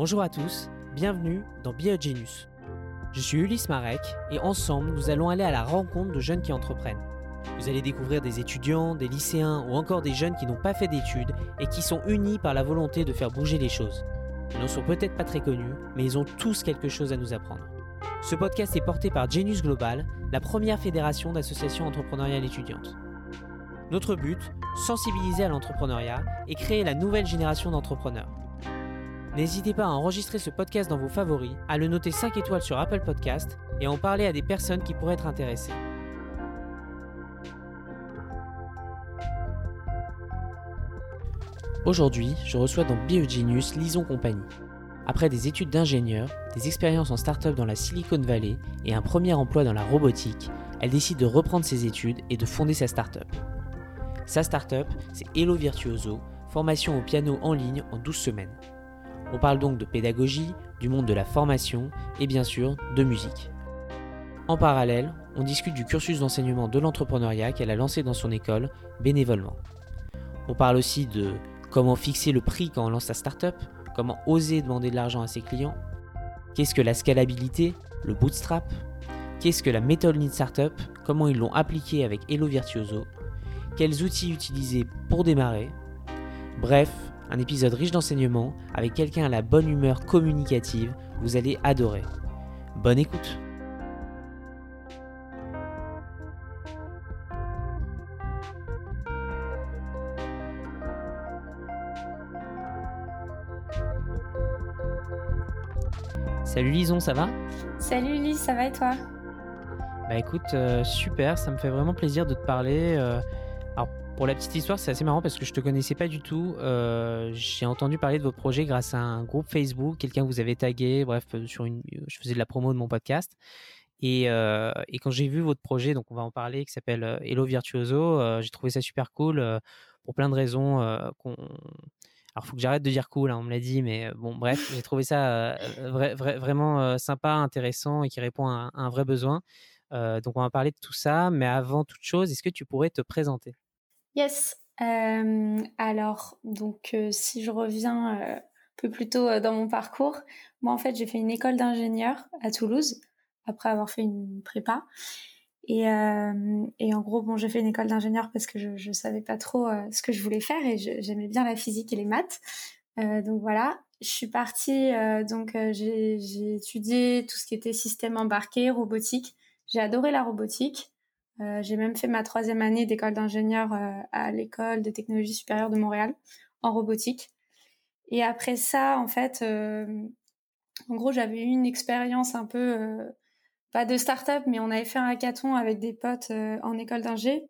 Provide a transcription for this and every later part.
Bonjour à tous, bienvenue dans Be Genius. Je suis Ulysse Marek et ensemble nous allons aller à la rencontre de jeunes qui entreprennent. Vous allez découvrir des étudiants, des lycéens ou encore des jeunes qui n'ont pas fait d'études et qui sont unis par la volonté de faire bouger les choses. Ils n'en sont peut-être pas très connus, mais ils ont tous quelque chose à nous apprendre. Ce podcast est porté par Genius Global, la première fédération d'associations entrepreneuriales étudiantes. Notre but, sensibiliser à l'entrepreneuriat et créer la nouvelle génération d'entrepreneurs. N'hésitez pas à enregistrer ce podcast dans vos favoris, à le noter 5 étoiles sur Apple Podcast et à en parler à des personnes qui pourraient être intéressées. Aujourd'hui, je reçois dans BioGenius Lison Compagnie. Après des études d'ingénieur, des expériences en start-up dans la Silicon Valley et un premier emploi dans la robotique, elle décide de reprendre ses études et de fonder sa start-up. Sa start-up, c'est Hello Virtuoso, formation au piano en ligne en 12 semaines. On parle donc de pédagogie, du monde de la formation et bien sûr de musique. En parallèle, on discute du cursus d'enseignement de l'entrepreneuriat qu'elle a lancé dans son école bénévolement. On parle aussi de comment fixer le prix quand on lance sa startup, comment oser demander de l'argent à ses clients, qu'est-ce que la scalabilité, le bootstrap, qu'est-ce que la méthode Lean Startup, comment ils l'ont appliqué avec Hello Virtuoso, quels outils utiliser pour démarrer. Bref, un épisode riche d'enseignements avec quelqu'un à la bonne humeur communicative, vous allez adorer. Bonne écoute Salut Lison, ça va? Salut Lise, ça va et toi? Bah écoute, euh, super, ça me fait vraiment plaisir de te parler. euh, alors pour la petite histoire, c'est assez marrant parce que je te connaissais pas du tout. euh, J'ai entendu parler de vos projets grâce à un groupe Facebook, quelqu'un que vous avez tagué, bref, euh, sur une, je faisais de la promo de mon podcast. Et, euh, et quand j'ai vu votre projet, donc on va en parler, qui s'appelle Hello Virtuoso, j'ai trouvé ça super cool pour plein de raisons qu'on alors, faut que j'arrête de dire cool, hein, on me l'a dit, mais bon, bref, j'ai trouvé ça vra- vra- vraiment sympa, intéressant et qui répond à un, vrai besoin. Donc, on va parler de tout ça, mais avant toute chose, est-ce que tu pourrais te présenter? Yes. Euh, alors, donc, euh, si je reviens euh, un peu plus tôt euh, dans mon parcours, moi, en fait, j'ai fait une école d'ingénieur à Toulouse, après avoir fait une prépa. Et, et en gros, bon, j'ai fait une école d'ingénieur parce que je, je savais pas trop ce que je voulais faire et j'aimais bien la physique et les maths. Donc voilà, je suis partie, donc j'ai étudié tout ce qui était système embarqué, robotique. J'ai adoré la robotique. Euh, j'ai même fait ma troisième année d'école d'ingénieur euh, à l'école de technologie supérieure de Montréal en robotique. Et après ça, en fait, euh, en gros, j'avais eu une expérience un peu, pas de start-up, mais on avait fait un hackathon avec des potes en école d'ingé.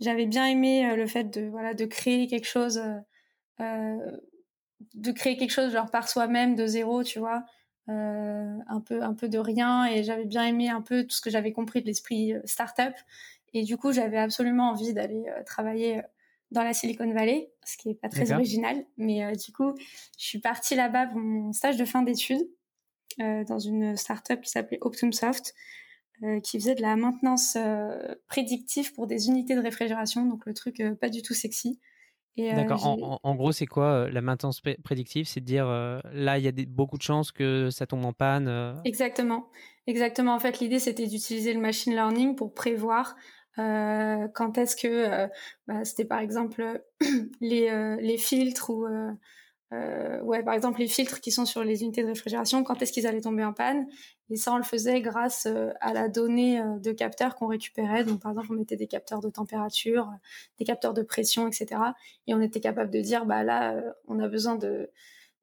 J'avais bien aimé le fait de voilà de créer quelque chose, de créer quelque chose genre par soi-même de zéro, tu vois, un peu un peu de rien. Et j'avais bien aimé un peu tout ce que j'avais compris de l'esprit start-up. Et du coup, j'avais absolument envie d'aller euh, travailler euh, dans la Silicon Valley, ce qui est pas très original. Mais euh, du coup, je suis partie là-bas pour mon stage de fin d'études euh, dans une startup qui s'appelait OptumSoft, euh, qui faisait de la maintenance prédictive pour des unités de réfrigération, donc le truc pas du tout sexy. D'accord. En, gros, c'est quoi la maintenance pré- prédictive? C'est de dire là, il y a des- beaucoup de chances que ça tombe en panne. Exactement, exactement. En fait, l'idée c'était d'utiliser le machine learning pour prévoir euh, quand est-ce que euh, bah, c'était par exemple les euh, les filtres ou euh, euh, ouais par exemple les filtres qui sont sur les unités de réfrigération quand est-ce qu'ils allaient tomber en panne? Et ça on le faisait grâce à la donnée de capteurs qu'on récupérait. Donc par exemple on mettait des capteurs de température des capteurs de pression etc et on était capable de dire bah là on a besoin de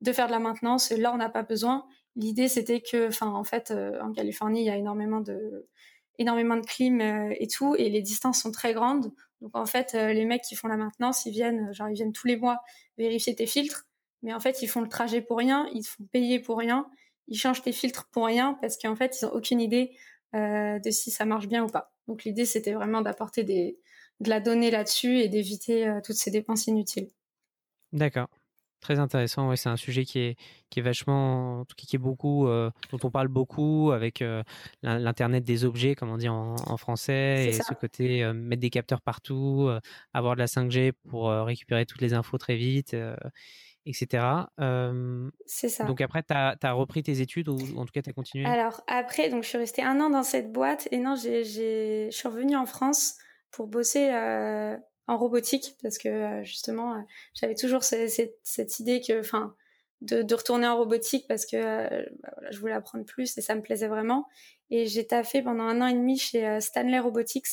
de faire de la maintenance. Là on n'a pas besoin. L'idée c'était que enfin en fait en Californie il y a énormément de énormément de clim euh, et tout et les distances sont très grandes. Donc en fait euh, les mecs qui font la maintenance ils viennent euh, genre ils viennent tous les mois vérifier tes filtres. Mais en fait ils font le trajet pour rien ils te font payer pour rien ils changent tes filtres pour rien parce qu'en fait ils ont aucune idée de si ça marche bien ou pas. Donc l'idée c'était vraiment d'apporter des de la donnée là-dessus et d'éviter toutes ces dépenses inutiles. D'accord. Très intéressant. Ouais, c'est un sujet qui est, qui est vachement, qui est beaucoup, euh, dont on parle beaucoup avec euh, l'in- l'internet des objets, comme on dit en, en français, et ça. ce côté euh, mettre des capteurs partout, avoir de la 5G pour récupérer toutes les infos très vite. etc. c'est ça. Donc après, tu as, repris tes études ou en tout cas, tu as continué? Alors après, donc je suis restée un an dans cette boîte et non, je suis revenue en France pour bosser en robotique parce que justement, j'avais toujours cette, idée que, enfin, de, retourner en robotique parce que bah voilà, je voulais apprendre plus et ça me plaisait vraiment. Et j'ai taffé pendant un an et demi chez Stanley Robotics,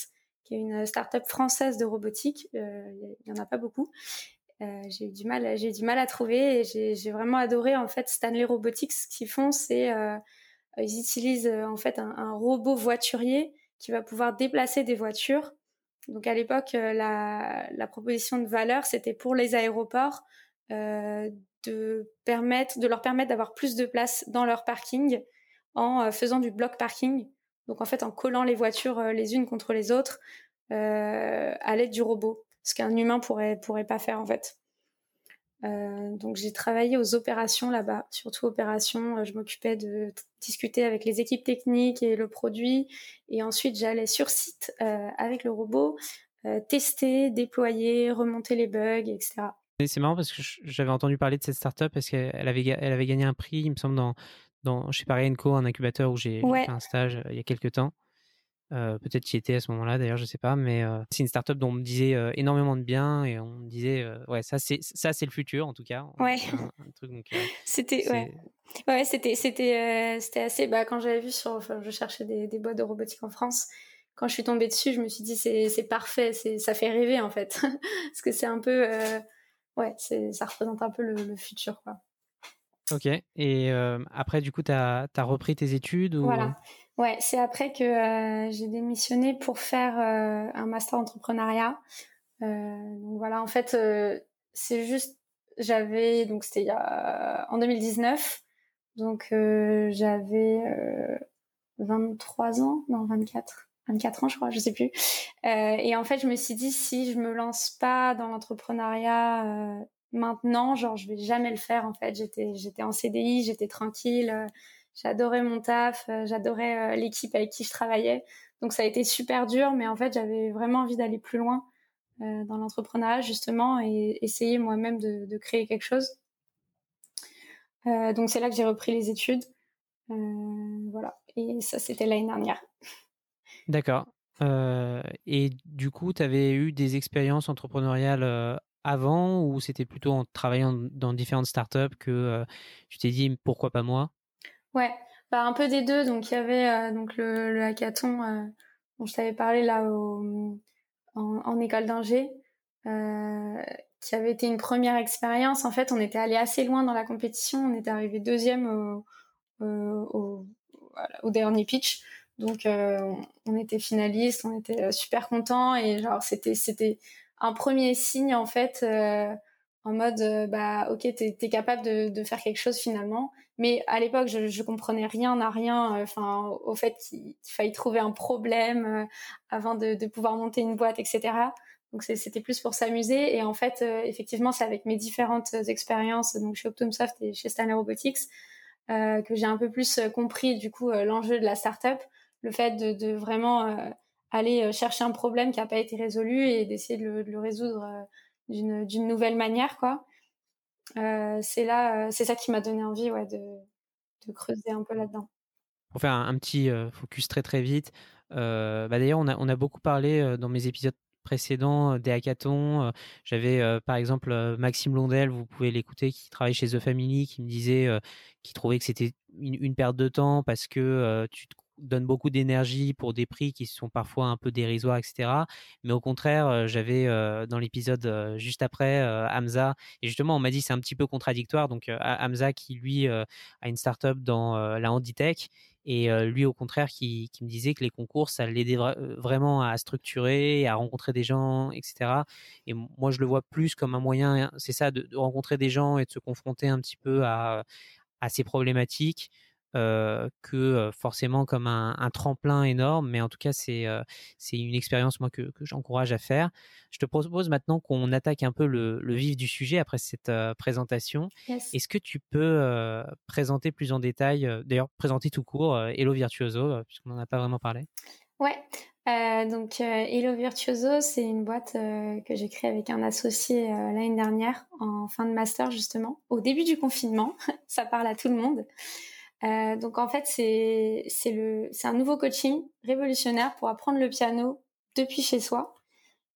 qui est une start-up française de robotique. Il y, en a pas beaucoup. Euh, j'ai eu du mal, j'ai du mal à trouver et j'ai vraiment adoré en fait Stanley Robotics. Ce qu'ils font, c'est euh, ils utilisent euh, en fait un, robot voiturier qui va pouvoir déplacer des voitures. Donc à l'époque, la, la, proposition de valeur, c'était pour les aéroports de permettre, de leur permettre d'avoir plus de place dans leur parking en faisant du block parking. Donc en fait, en collant les voitures les unes contre les autres à l'aide du robot ce qu'un humain pourrait pourrait pas faire en fait. Euh, donc j'ai travaillé aux opérations là-bas, surtout opérations. Euh, je m'occupais de discuter avec les équipes techniques et le produit, et ensuite j'allais sur site euh, avec le robot, tester, déployer, remonter les bugs, etc. C'est marrant parce que j'avais entendu parler de cette startup parce qu'elle avait elle avait gagné un prix, il me semble dans dans chez Paris Co, un incubateur où j'ai fait un stage il y a quelques temps. Euh, peut-être qui était à ce moment-là d'ailleurs je sais pas mais euh, c'est une startup dont on me disait euh, énormément de bien et on me disait ouais ça c'est ça c'est le futur en tout cas ouais c'était ouais ouais c'était c'était c'était assez bah quand j'avais vu sur enfin je cherchais des, des boîtes de robotique en France quand je suis tombée dessus je me suis dit c'est c'est parfait c'est ça fait rêver en fait parce que c'est un peu ouais c'est ça représente un peu le, le futur quoi Ok. Et après, du coup, tu as, repris tes études ou... Voilà. Ouais, c'est après que euh, j'ai démissionné pour faire euh, un master entrepreneuriat. donc voilà, en fait, c'est juste, j'avais, donc c'était en 2019, donc j'avais 23 ans, non 24. 24 ans, je crois, je sais plus. et en fait, je me suis dit si je me lance pas dans l'entrepreneuriat maintenant, genre, je vais jamais le faire, en fait. J'étais, j'étais en CDI, j'étais tranquille, euh, j'adorais mon taf, euh, j'adorais euh, l'équipe avec qui je travaillais. Donc, ça a été super dur, mais en fait, j'avais vraiment envie d'aller plus loin dans l'entrepreneuriat, justement, et essayer moi-même de, créer quelque chose. donc, c'est là que j'ai repris les études. voilà. Et ça, c'était l'année dernière. D'accord. et du coup, tu avais eu des expériences entrepreneuriales avant ou c'était plutôt en travaillant dans différentes startups que euh, tu t'es dit pourquoi pas moi? Ouais, bah un peu des deux. Donc il y avait euh, donc le, le hackathon euh, dont je t'avais parlé là au, en, école d'ingé, qui avait été une première expérience. En fait, on était allé assez loin dans la compétition. On était arrivé deuxième au, au, au dernier pitch. Donc on était finaliste, on était super content et genre c'était c'était un premier signe en fait euh, en mode euh, bah ok t'es es capable de, faire quelque chose finalement. Mais à l'époque je, je comprenais rien à rien euh, enfin au fait qu'il fallait trouver un problème avant de, pouvoir monter une boîte etc donc c'était plus pour s'amuser. Et en fait effectivement c'est avec mes différentes expériences donc chez Optumsoft et chez Stanley Robotics que j'ai un peu plus compris du coup l'enjeu de la startup. Le fait de, vraiment aller euh, chercher un problème qui n'a pas été résolu et d'essayer de le, résoudre euh, d'une nouvelle manière quoi euh, c'est là c'est ça qui m'a donné envie ouais de creuser un peu là-dedans pour faire un, petit focus très très vite bah d'ailleurs on a on a beaucoup parlé dans mes épisodes précédents des hackathons. J'avais par exemple Maxime Londel, vous pouvez l'écouter, qui travaille chez The Family, qui me disait qu'il trouvait que c'était une, une, perte de temps parce que tu te donne beaucoup d'énergie pour des prix qui sont parfois un peu dérisoires, etc. Mais au contraire, j'avais dans l'épisode juste après Hamza, et justement on m'a dit c'est un petit peu contradictoire. Donc Hamza qui lui a une startup dans la handitech et lui au contraire qui, me disait que les concours ça l'aidait vraiment à structurer, à rencontrer des gens, etc. Et moi je le vois plus comme un moyen, c'est ça, de, rencontrer des gens et de se confronter un petit peu à ces problématiques euh, que euh, forcément comme un, un, tremplin énorme, mais en tout cas c'est euh, c'est une expérience moi que, que j'encourage à faire. Je te propose maintenant qu'on attaque un peu le, le, vif du sujet après cette présentation. Est-ce que tu peux présenter plus en détail, d'ailleurs présenter tout court Hello Virtuoso puisqu'on n'en a pas vraiment parlé? Ouais. donc Hello Virtuoso, c'est une boîte que j'ai créée avec un associé l'année dernière en fin de master justement, au début du confinement. ça parle à tout le monde. Donc en fait c'est c'est le c'est un nouveau coaching révolutionnaire pour apprendre le piano depuis chez soi.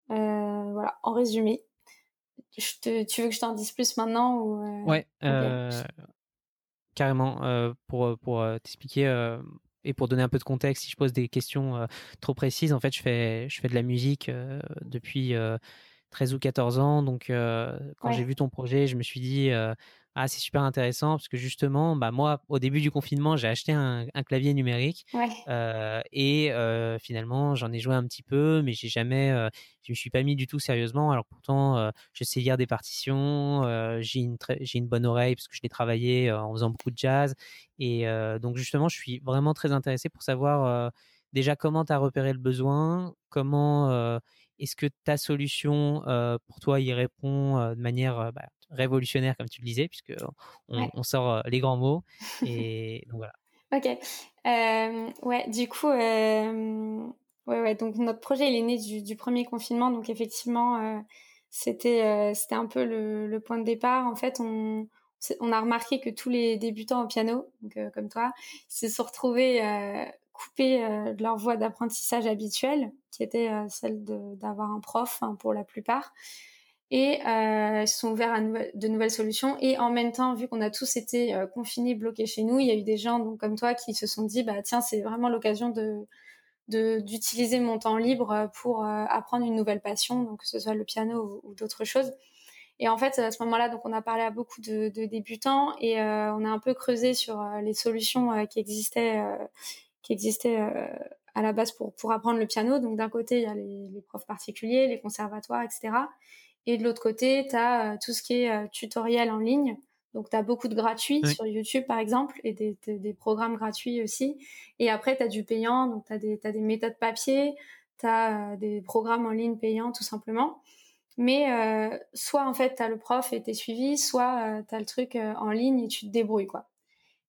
voilà, en résumé. Je te, tu veux que je t'en dise plus maintenant ou Ouais, carrément. pour pour t'expliquer et pour donner un peu de contexte, si je pose des questions euh, trop précises, en fait, je fais, je fais de la musique euh, depuis 13 euh, ou 14 ans. Donc, quand j'ai vu ton projet, je me suis dit, ah, c'est super intéressant parce que justement, bah moi, au début du confinement, j'ai acheté un, clavier numérique euh, et finalement, j'en ai joué un petit peu, mais j'ai jamais, je me suis pas mis du tout sérieusement. Alors pourtant, je sais lire des partitions, j'ai une j'ai une bonne oreille parce que je l'ai travaillé en faisant beaucoup de jazz et donc justement, je suis vraiment très intéressé pour savoir déjà comment tu as repéré le besoin, comment est-ce que ta solution pour toi y répond de manière bah, révolutionnaire, comme tu le disais, puisque on, sort les grands mots. Et donc voilà. Ok. Ouais, du coup, ouais, ouais. Donc notre projet, il est né du, du premier confinement. Donc effectivement, c'était, c'était un peu le, le, point de départ. En fait, on, on a remarqué que tous les débutants au piano, donc comme toi, se sont retrouvés coupés de leur voie d'apprentissage habituelle, qui était celle d'avoir un prof hein, pour la plupart et euh, se sont ouverts à de nouvelles solutions. Et en même temps, vu qu'on a tous été euh, confinés, bloqués chez nous, il y a eu des gens donc comme toi qui se sont dit bah tiens c'est vraiment l'occasion d'utiliser mon temps libre pour euh, apprendre une nouvelle passion, donc que ce soit le piano ou, d'autres choses. Et en fait, à ce moment-là, on a parlé à beaucoup de, débutants et euh, on a un peu creusé sur euh, les solutions qui existaient, qui existaient à la base pour pour apprendre le piano. Donc d'un côté, il y a les, les profs particuliers, les conservatoires, etc. Et de l'autre côté, tu as euh, tout ce qui est euh, tutoriel en ligne. Donc, tu as beaucoup de gratuits sur YouTube, par exemple, et des, des, programmes gratuits aussi. Et après, tu as du payant, donc tu as, as, des méthodes papier, tu as euh, des programmes en ligne payants, tout simplement. Mais euh, soit, en fait, tu as le prof et tu es suivi, soit euh, tu as le truc en ligne et tu te débrouilles, quoi.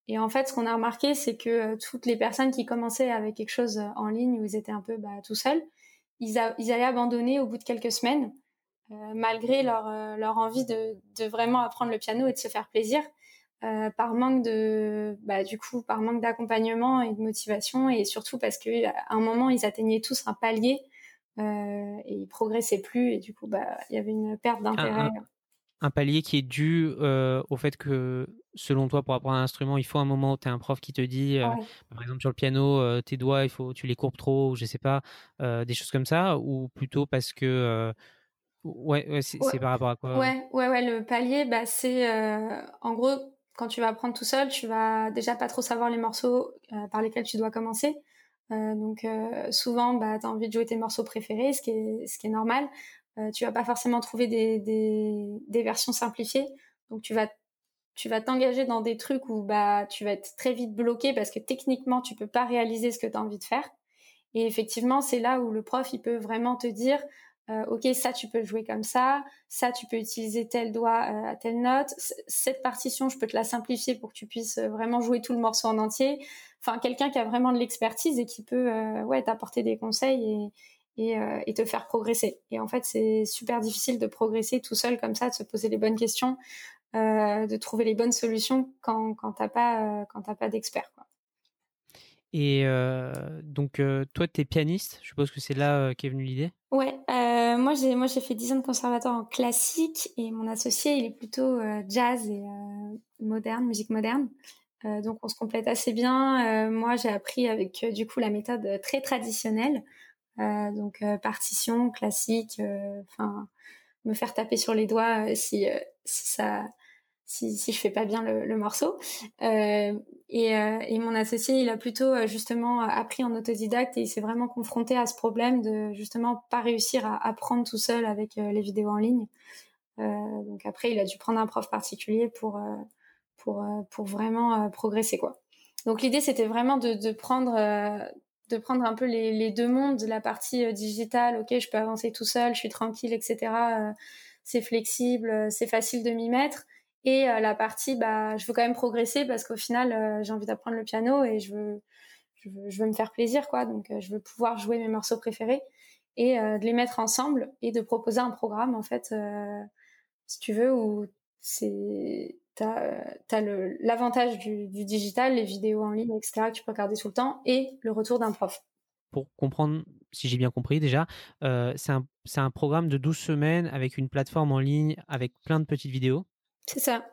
Et en fait, ce qu'on a remarqué, c'est que toutes les personnes qui commençaient avec quelque chose en ligne où ils étaient un peu bah, tout seuls, ils, ils allaient abandonner au bout de quelques semaines euh, malgré leur, euh, leur envie de, de, vraiment apprendre le piano et de se faire plaisir, euh, par manque de, bah, du coup, par manque d'accompagnement et de motivation, et surtout parce qu'à un moment ils atteignaient tous un palier euh, et ils progressaient plus, et du coup, bah, il y avait une perte d'intérêt. Un, palier qui est dû euh, au fait que, selon toi, pour apprendre un instrument, il faut un moment où tu as un prof qui te dit, par exemple sur le piano, tes doigts, il faut, tu les courbes trop, ou je sais pas, des choses comme ça, ou plutôt parce que Ouais, ouais c'est par rapport à quoi Ouais, ouais, ouais. Le palier, bah, c'est euh, en gros quand tu vas apprendre tout seul, tu vas déjà pas trop savoir les morceaux euh, par lesquels tu dois commencer. Euh, donc euh, souvent, bah, tu as envie de jouer tes morceaux préférés, ce qui est, ce qui est normal. Euh, tu vas pas forcément trouver des, des, des versions simplifiées. Donc tu vas tu vas t'engager dans des trucs où bah tu vas être très vite bloqué parce que techniquement tu peux pas réaliser ce que tu as envie de faire. Et effectivement, c'est là où le prof il peut vraiment te dire euh, ok ça tu peux jouer comme ça, ça tu peux utiliser tel doigt euh, à telle note, cette partition je peux te la simplifier pour que tu puisses euh, vraiment jouer tout le morceau en entier. Enfin quelqu'un qui a vraiment de l'expertise et qui peut ouais t'apporter des conseils et et, et, te faire progresser. Et en fait c'est super difficile de progresser tout seul comme ça, de se poser les bonnes questions, de trouver les bonnes solutions quand quand t'as pas quand t'as pas d'expert. Et euh, donc, euh, toi, tu es pianiste. Je suppose que c'est là euh, qu'est venue l'idée. Ouais, euh, moi j'ai moi j'ai fait 10 ans de conservatoire en classique et mon associé il est plutôt jazz et moderne, musique moderne. donc on se complète assez bien. moi j'ai appris avec du coup la méthode très traditionnelle, donc partition classique, enfin me faire taper sur les doigts si si ça si, si je fais pas bien le, le morceau. Euh, et, euh, et, mon associé, il a plutôt euh, justement appris en autodidacte et il s'est vraiment confronté à ce problème de justement pas réussir à apprendre tout seul avec les vidéos en ligne. donc après, il a dû prendre un prof particulier pour pour pour vraiment progresser quoi. Donc l'idée, c'était vraiment de, de prendre de prendre un peu les, les, deux mondes, la partie digitale, ok, je peux avancer tout seul, je suis tranquille, etc. c'est flexible, c'est facile de m'y mettre et euh, la partie bah je veux quand même progresser parce qu'au final euh, j'ai envie d'apprendre le piano et je veux je veux, je veux me faire plaisir, quoi. Donc, je veux pouvoir jouer mes morceaux préférés et de les mettre ensemble et de proposer un programme, en fait, si tu veux, où c'est t'as as l'avantage du, du, digital, les vidéos en ligne, etc. que tu peux regarder tout le temps et le retour d'un prof. Pour comprendre, si j'ai bien compris déjà, euh, c'est un, un, programme de 12 semaines avec une plateforme en ligne avec plein de petites vidéos. C'est ça.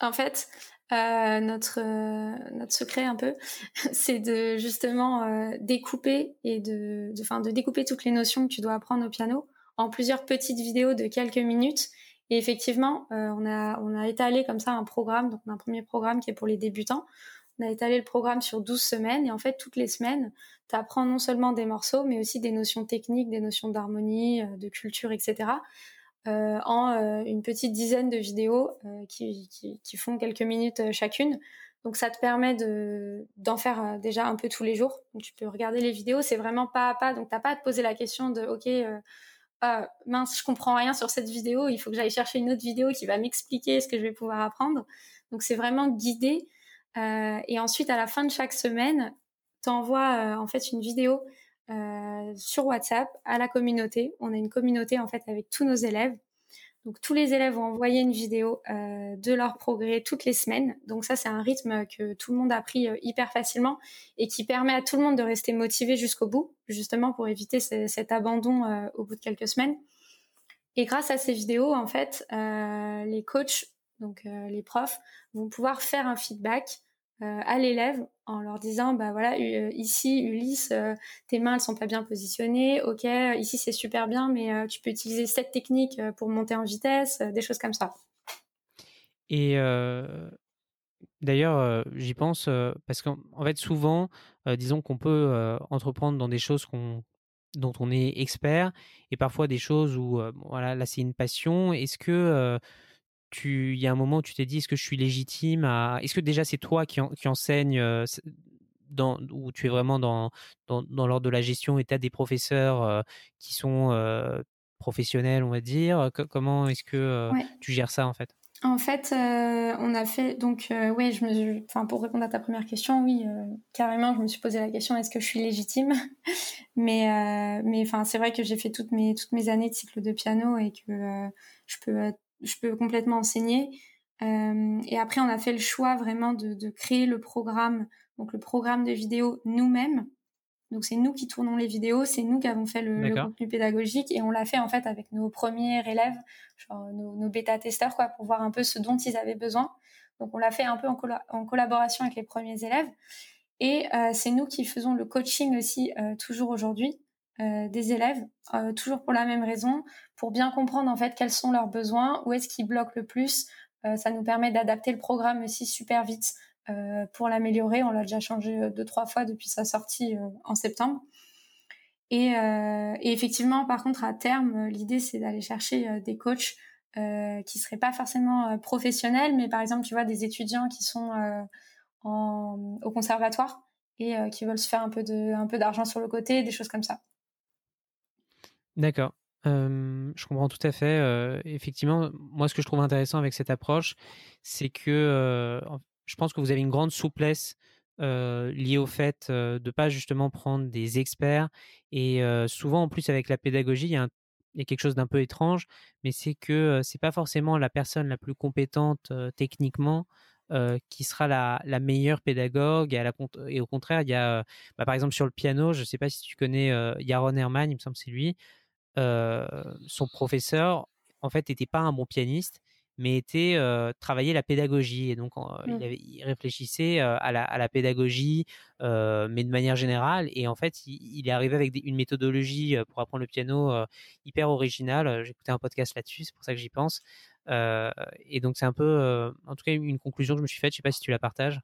En fait, euh, notre euh, notre secret un peu, c'est de justement euh, découper et de, de, de découper toutes les notions que tu dois apprendre au piano en plusieurs petites vidéos de quelques minutes et effectivement, euh, on, a, on a étalé comme ça un programme, donc on a un premier programme qui est pour les débutants. On a étalé le programme sur 12 semaines et en fait, toutes les semaines, tu apprends non seulement des morceaux, mais aussi des notions techniques, des notions d'harmonie, euh, de culture, etc. Euh, en une petite dizaine de vidéos qui, qui, font quelques minutes chacune. Donc ça te permet de d'en faire déjà un peu tous les jours. Tu peux regarder les vidéos, c'est vraiment pas à pas. Donc t'as pas à te poser la question de ok ah, mince, je comprends rien sur cette vidéo, il faut que j'aille chercher une autre vidéo qui va m'expliquer ce que je vais pouvoir apprendre. Donc c'est vraiment guidé. Euh, et ensuite, à la fin de chaque semaine, t'envoies euh, en fait une vidéo euh, sur WhatsApp à la communauté. On a une communauté en fait avec tous nos élèves donc tous les élèves vont envoyer une vidéo euh, de leur progrès toutes les semaines. Donc ça c'est un rythme que tout le monde a pris euh, hyper facilement et qui permet à tout le monde de rester motivé jusqu'au bout, justement pour éviter cet abandon euh, au bout de quelques semaines. Et grâce à ces vidéos, en fait, les coachs, donc les profs, vont pouvoir faire un feedback à l'élève en leur disant bah voilà euh, ici Ulysse euh, tes mains elles sont pas bien positionnées. Ok ici c'est super bien mais euh, tu peux utiliser cette technique pour monter en vitesse des choses comme ça. Et d'ailleurs j'y pense parce qu'en fait souvent disons qu'on peut entreprendre dans des choses qu'on dont on est expert et parfois des choses où voilà là c'est une passion. Est-ce que tu, il y a un moment où tu t'es dit, est-ce que je suis légitime à, est-ce que déjà c'est toi qui, qui enseigne dans, où tu es vraiment dans, dans, dans l'ordre de la gestion et tu as des professeurs euh, qui sont euh, professionnels, on va dire? comment est-ce que tu gères ça en fait? En fait, on a fait donc oui, je me, enfin pour répondre à ta première question, oui, carrément, je me suis posé la question est-ce que je suis légitime? Mais mais enfin c'est vrai que j'ai fait toutes mes toutes mes années de cycle de piano et que je peux je peux complètement enseigner. Euh, et après, on a fait le choix vraiment de, de, créer le programme, donc le programme de vidéo nous-mêmes. Donc c'est nous qui tournons les vidéos, c'est nous qui avons fait le, le, contenu pédagogique et on l'a fait en fait avec nos premiers élèves, genre nos, nos bêta-testeurs quoi, pour voir un peu ce dont ils avaient besoin. Donc on l'a fait un peu en, en, collaboration avec les premiers élèves et euh, c'est nous qui faisons le coaching aussi euh, toujours aujourd'hui. Euh, des élèves, euh, toujours pour la même raison, pour bien comprendre en fait quels sont leurs besoins, où est-ce qu'ils bloquent le plus. Euh, ça nous permet d'adapter le programme aussi super vite pour l'améliorer. On l'a déjà changé deux trois fois depuis sa sortie en septembre. Et, effectivement, par contre, à terme, l'idée c'est d'aller chercher des coachs qui seraient pas forcément professionnels, mais par exemple, tu vois, des étudiants qui sont au conservatoire et qui veulent se faire un peu d'argent sur le côté, des choses comme ça. D'accord. Je comprends tout à fait. Effectivement, moi, ce que je trouve intéressant avec cette approche, c'est que je pense que vous avez une grande souplesse liée au fait de pas justement prendre des experts. Et souvent, en plus, avec la pédagogie, il y a, un, il y a quelque chose d'un peu étrange, mais c'est que c'est pas forcément la personne la plus compétente techniquement qui sera la, meilleure pédagogue et, au contraire il y a bah, par exemple sur le piano je sais pas si tu connais Yaron Herman il me semble c'est lui son professeur, en fait, n'était pas un bon pianiste, mais était euh, travaillait la pédagogie et donc mmh. il, avait, il, réfléchissait euh, à, la, à, la, pédagogie, euh, mais de manière générale. Et en fait, il, il est arrivé avec des, une méthodologie euh, pour apprendre le piano euh, hyper originale. J'ai écouté un podcast là-dessus, c'est pour ça que j'y pense. et donc c'est un peu, en tout cas, une conclusion que je me suis faite. Je sais pas si tu la partages.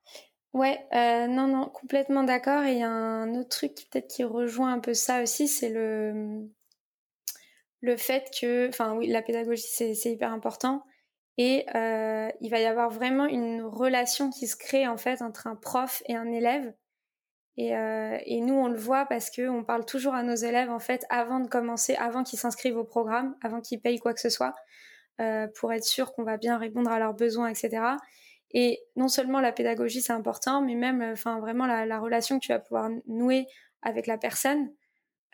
Ouais, non, non, complètement d'accord. Et il y a un autre truc peut-être qui rejoint un peu ça aussi, c'est le le fait que, enfin oui, la pédagogie c'est hyper important et euh, il va y avoir vraiment une relation qui se crée en fait entre un prof et un élève. Et, euh, et nous on le voit parce que on parle toujours à nos élèves en fait avant de commencer, avant qu'ils s'inscrivent au programme, avant qu'ils payent quoi que ce soit, euh, pour être sûr qu'on va bien répondre à leurs besoins, etc. Et non seulement la pédagogie c'est important, mais même, enfin vraiment la, relation que tu vas pouvoir nouer avec la personne,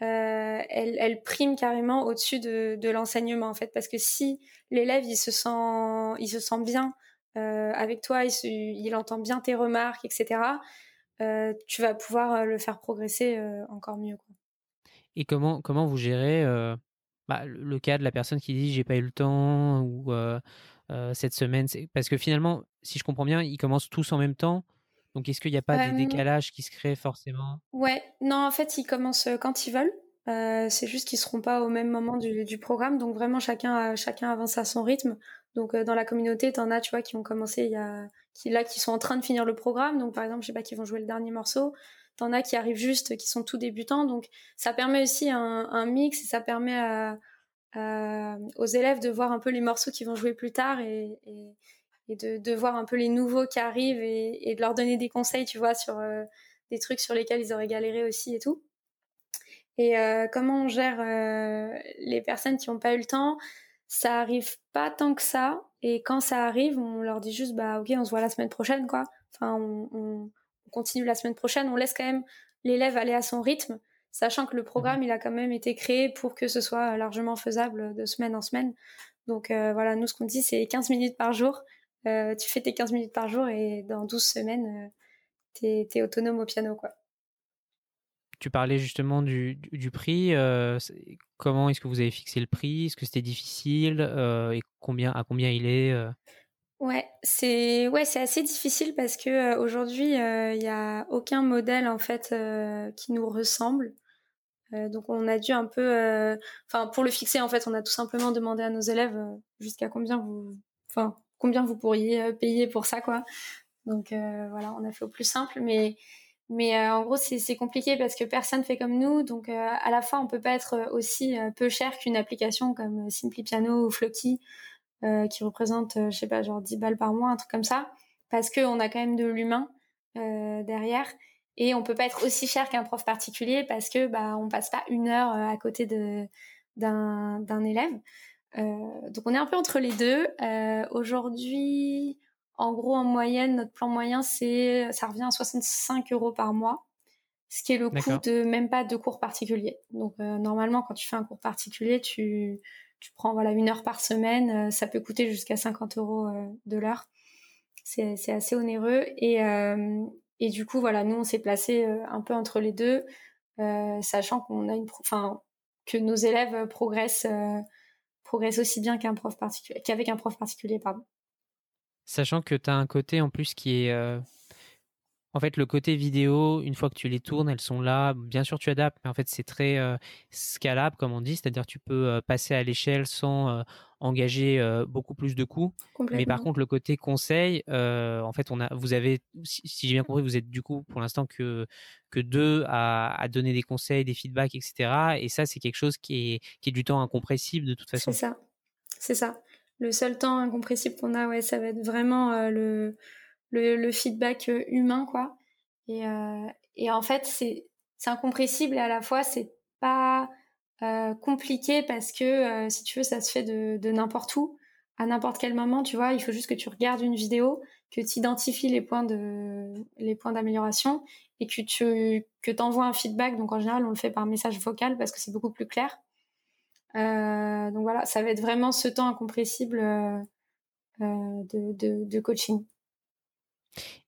elle, elle, prime carrément au-dessus de, l'enseignement en fait, parce que si l'élève il se sent, il se sent bien euh, avec toi, il, entend bien tes remarques, etc. Euh, tu vas pouvoir le faire progresser encore mieux. Et comment comment vous gérez bah, le cas de la personne qui dit j'ai pas eu le temps ou cette semaine, parce que finalement, si je comprends bien, ils commencent tous en même temps. Donc, est-ce qu'il n'y a pas des décalages qui se créent forcément? Ouais, non, en fait, ils commencent quand ils veulent. Euh, c'est juste qu'ils seront pas au même moment du, du programme, donc vraiment chacun chacun avance à son rythme. Donc dans la communauté, t'en as, tu vois, qui ont commencé il y a, qui là, qui sont en train de finir le programme. Donc par exemple, je sais pas, qui vont jouer le dernier morceau. T'en as qui arrivent juste, qui sont tout débutants. Donc ça permet aussi un, un mix et ça permet à, aux élèves de voir un peu les morceaux qui vont jouer plus tard et, et, et de, de, voir un peu les nouveaux qui arrivent et, et de leur donner des conseils, tu vois, sur euh, des trucs sur lesquels ils auraient galéré aussi et tout. Et euh, comment on gère euh, les personnes qui n'ont pas eu le temps? Ça arrive pas tant que ça. Et quand ça arrive, on leur dit juste bah ok, on se voit la semaine prochaine, quoi. Enfin, on, on, on continue la semaine prochaine. On laisse quand même l'élève aller à son rythme sachant que le programme, mhm. il a quand même été créé pour que ce soit largement faisable de semaine en semaine. Donc euh, voilà, nous, ce qu'on dit, c'est 15 minutes par jour. Euh, tu fais tes 15 minutes par jour et dans 12 semaines, euh, t'es es autonome au piano, quoi. Tu parlais justement du, du, prix. comment est-ce que vous avez fixé le prix? Est-ce que c'était difficile Et combien à combien il est Ouais, c'est ouais, c'est assez difficile parce que aujourd'hui, il n'y a aucun modèle en fait qui nous ressemble. Euh, donc on a dû un peu, euh, enfin pour le fixer en fait, on a tout simplement demandé à nos élèves euh, jusqu'à combien vous, enfin combien vous pourriez payer pour ça quoi. Donc voilà, on a fait au plus simple, mais mais en gros c'est compliqué parce que personne fait comme nous, donc à la fois on peut pas être aussi peu cher qu'une application comme Simply Piano ou Flocky qui représente je sais pas genre 10 balles par mois, un truc comme ça, parce que on a quand même de l'humain derrière et on peut pas être aussi cher qu'un prof particulier parce que bah on passe pas une heure euh, à côté de d'un d'un élève. Euh, donc on est un peu entre les deux. Euh, Aujourd'hui, en gros en moyenne, notre plan moyen c'est ça revient à 65 euros par mois, ce qui est le coût de même pas de cours particuliers. Donc euh, normalement quand tu fais un cours particulier, tu tu prends voilà une heure par semaine, euh, ça peut coûter jusqu'à 50 euros de l'heure. C'est c'est assez onéreux et et du coup, voilà, nous, on s'est placé un peu entre les deux, euh, sachant qu'on a une, enfin, que nos élèves progressent, euh, progressent aussi bien qu'un prof particulier, qu'avec un prof particulier, pardon. Sachant que tu as un côté en plus qui est en fait, le côté vidéo, une fois que tu les tournes, elles sont là. Bien sûr, tu adaptes, mais en fait, c'est très euh, scalable, comme on dit. C'est-à-dire, tu peux euh, passer à l'échelle sans euh, engager beaucoup plus de coûts. Mais par contre, le côté conseil, en fait, on a, vous avez, si, j'ai bien compris, vous êtes du coup pour l'instant que que deux à, à, donner des conseils, des feedbacks, etc. Et ça, c'est quelque chose qui est qui est du temps incompressible de toute façon. C'est ça, c'est ça. Le seul temps incompressible qu'on a, ouais, ça va être vraiment le le, feedback euh, humain, quoi. Et, euh, et en fait, c'est incompressible et à la fois c'est pas euh, compliqué parce que si tu veux, ça se fait de, de n'importe où, à n'importe quel moment. Tu vois, il faut juste que tu regardes une vidéo, que tu identifies les points d'amélioration et que tu que un feedback. Donc en général, on le fait par message vocal parce que c'est beaucoup plus clair. Donc voilà, ça va être vraiment ce temps incompressible de, coaching.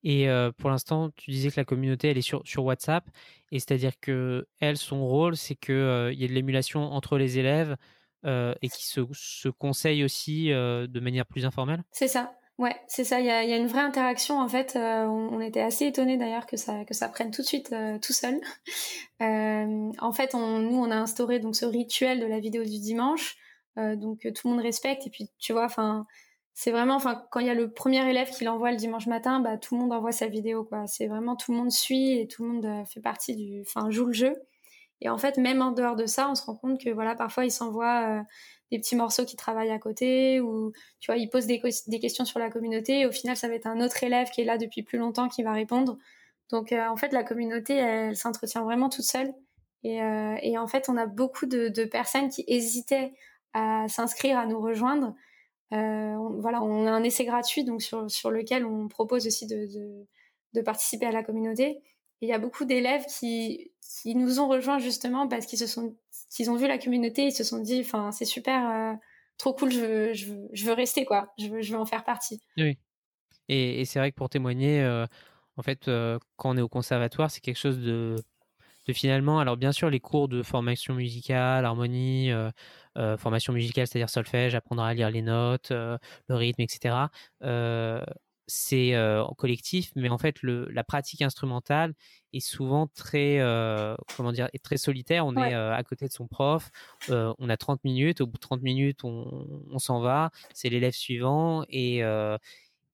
Et pour l'instant, tu disais que la communauté, elle est sur, WhatsApp. Et c'est-à-dire que elle, son rôle, c'est qu'il euh, y ait de l'émulation entre les élèves et qui se, se conseillent aussi de manière plus informelle? C'est ça. Ouais, c'est ça. Il y a, une vraie interaction en fait. On, était assez étonnés d'ailleurs que ça que ça prenne tout de suite tout seul. en fait, nous on a instauré donc ce rituel de la vidéo du dimanche, donc tout le monde respecte et puis tu vois, enfin c'est vraiment, enfin, quand il y a le premier élève qui l'envoie le dimanche matin, bah tout le monde envoie sa vidéo, quoi. C'est vraiment tout le monde suit et tout le monde euh, fait partie du, enfin, joue le jeu. Et en fait, même en dehors de ça, on se rend compte que voilà, parfois ils s'envoient euh, des petits morceaux qui travaillent à côté ou tu vois, ils posent des, questions sur la communauté. Et au final, ça va être un autre élève qui est là depuis plus longtemps qui va répondre. Donc euh, en fait, la communauté, elle, s'entretient vraiment toute seule. Et, et, en fait, on a beaucoup de personnes qui hésitaient à s'inscrire, à nous rejoindre on, voilà, on a un essai gratuit donc sur, sur lequel on propose aussi de, de, participer à la communauté. Et il y a beaucoup d'élèves qui, qui nous ont rejoints justement parce qu'ils se sont, ont vu la communauté, ils se sont dit, enfin, c'est super, trop cool, je veux, je veux, rester quoi, je veux, je veux en faire partie. Oui. Et, c'est vrai que pour témoigner, en fait, quand on est au conservatoire, c'est quelque chose de de finalement, alors bien sûr, les cours de formation musicale, harmonie, euh, euh, formation musicale, c'est-à-dire solfège, apprendre à lire les notes, euh, le rythme, etc. c'est en collectif, mais en fait, le, la pratique instrumentale est souvent très, comment dire, est très solitaire. On est à côté de son prof, on a 30 minutes, au bout de 30 minutes, on, on s'en va, c'est l'élève suivant et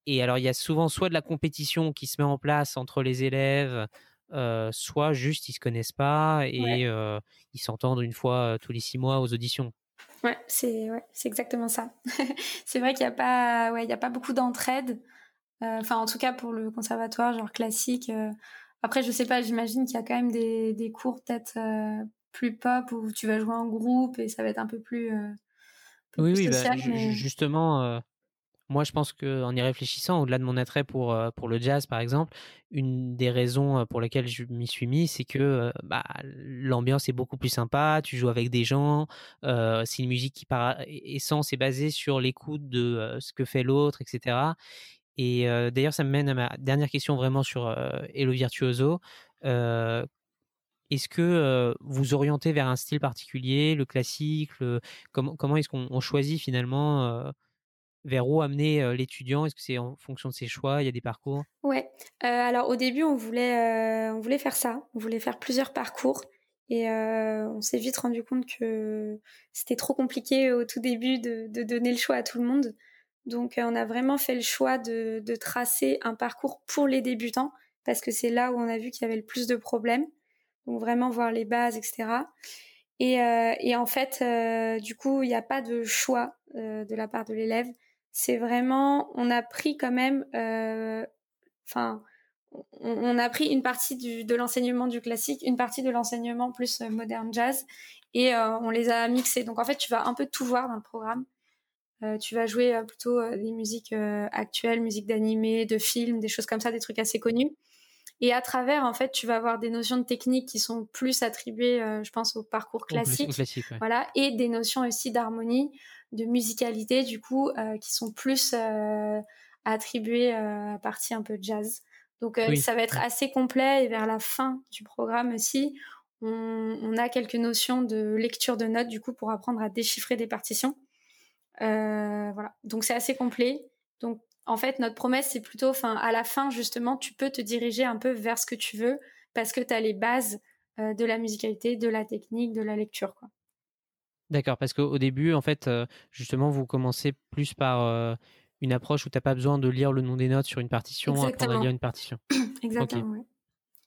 et alors, il y a souvent soit de la compétition qui se met en place entre les élèves, euh, soit juste ils se connaissent pas et euh, ils s'entendent une fois euh, tous les six mois aux auditions. Ouais, c'est ouais, c'est exactement ça. c'est vrai qu'il y a pas ouais, il y a pas beaucoup d'entraide. Enfin, en tout cas pour le conservatoire genre classique. Après, je sais pas, j'imagine qu'il y a quand même des des cours peut-être plus pop où tu vas jouer en groupe et ça va être un peu plus. oui, oui, bah, justement moi, je pense qu'en y réfléchissant, au-delà de mon attrait pour euh, pour le jazz, par exemple, une des raisons euh, pour lesquelles je m'y suis mis, c'est que euh, bah, l'ambiance est beaucoup plus sympa. Tu joues avec des gens. Euh, c'est une musique qui, par essence, est basée sur l'écoute de ce que fait l'autre, etc. Et d'ailleurs, ça me mène à ma dernière question vraiment sur Hello Virtuoso. Est-ce que vous orientez vers un style particulier, le classique Comment, comment est-ce qu'on choisit finalement vers où amener l'étudiant? Est-ce que c'est en fonction de ses choix? Il y a des parcours? Ouais. Alors au début, on voulait, on voulait faire ça. On voulait faire plusieurs parcours. Et on s'est vite rendu compte que c'était trop compliqué au tout début de, donner le choix à tout le monde. Donc on a vraiment fait le choix de, tracer un parcours pour les débutants parce que c'est là où on a vu qu'il y avait le plus de problèmes. Donc vraiment voir les bases, etc. Et, et en fait, du coup, il n'y a pas de choix de la part de l'élève c'est vraiment, on a pris quand même, euh, enfin, on, a pris une partie du, de l'enseignement du classique, une partie de l'enseignement plus euh, moderne jazz, et euh, on les a mixés. Donc en fait, tu vas un peu tout voir dans le programme. tu vas jouer plutôt des musiques actuelles, musiques d'animé, de films, des choses comme ça, des trucs assez connus. Et à travers, en fait, tu vas avoir des notions de technique qui sont plus attribuées, je pense, au parcours classique. Voilà, et des notions aussi d'harmonie de musicalité du coup euh, qui sont plus euh, attribués euh, à partie un peu jazz. Donc ça va être assez complet et vers la fin du programme aussi, on, on, a quelques notions de lecture de notes du coup pour apprendre à déchiffrer des partitions. voilà, donc c'est assez complet. Donc en fait notre promesse c'est plutôt, enfin à la fin justement tu peux te diriger un peu vers ce que tu veux parce que tu as les bases de la musicalité, de la technique, de la lecture quoi. D'accord, parce qu'au début, en fait, euh, justement, vous commencez plus par euh, une approche où tu n'as pas besoin de lire le nom des notes sur une partition, apprendre à lire une partition. Exactement, oui.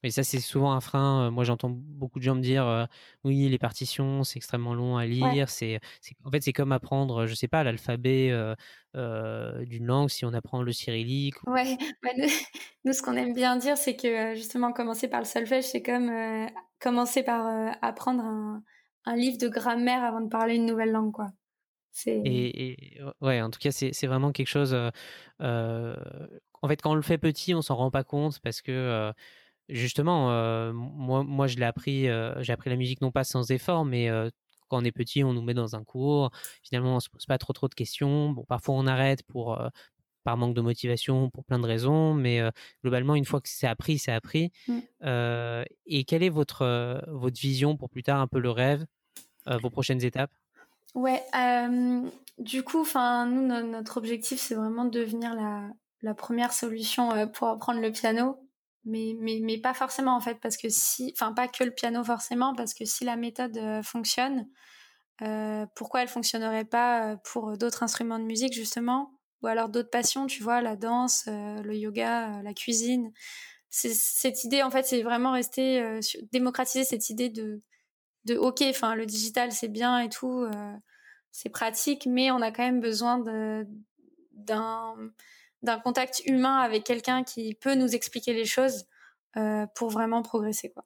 Et ça, c'est souvent un frein. Moi, j'entends beaucoup de gens me dire, oui, les partitions, c'est extrêmement long à lire. C'est, en fait, c'est comme apprendre, je sais pas, l'alphabet d'une langue si on apprend le cyrillique. Ouais. Bah, nous, ce qu'on aime bien dire, c'est que justement, commencer par le solfège, c'est comme commencer par apprendre un un livre de grammaire avant de parler une nouvelle langue, quoi. C'est... Et, ouais, en tout cas, c'est, vraiment quelque chose. Euh, en fait, quand on le fait petit, on s'en rend pas compte parce que euh, justement, euh, moi, moi, je l'ai appris. Euh, j'ai appris la musique non pas sans effort, mais quand on est petit, on nous met dans un cours. Finalement, on se pose pas trop trop de questions. Bon, parfois on arrête pour par manque de motivation, pour plein de raisons, mais globalement, une fois que c'est appris, c'est appris. Mm. Euh, et quelle est votre votre vision pour plus tard, un peu le rêve euh, vos prochaines étapes? Ouais, euh, du coup, enfin, nous, notre objectif, c'est vraiment de devenir la, la première solution euh, pour apprendre le piano, mais, mais, mais pas forcément en fait, parce que si, enfin, pas que le piano forcément, parce que si la méthode fonctionne, pourquoi elle fonctionnerait pas pour d'autres instruments de musique justement, ou alors d'autres passions, tu vois, la danse, le yoga, la cuisine. Cette idée, en fait, c'est vraiment rester démocratiser cette idée de de ok, enfin le digital c'est bien et tout, euh, c'est pratique, mais on a quand même besoin d'un d'un contact humain avec quelqu'un qui peut nous expliquer les choses euh, pour vraiment progresser quoi.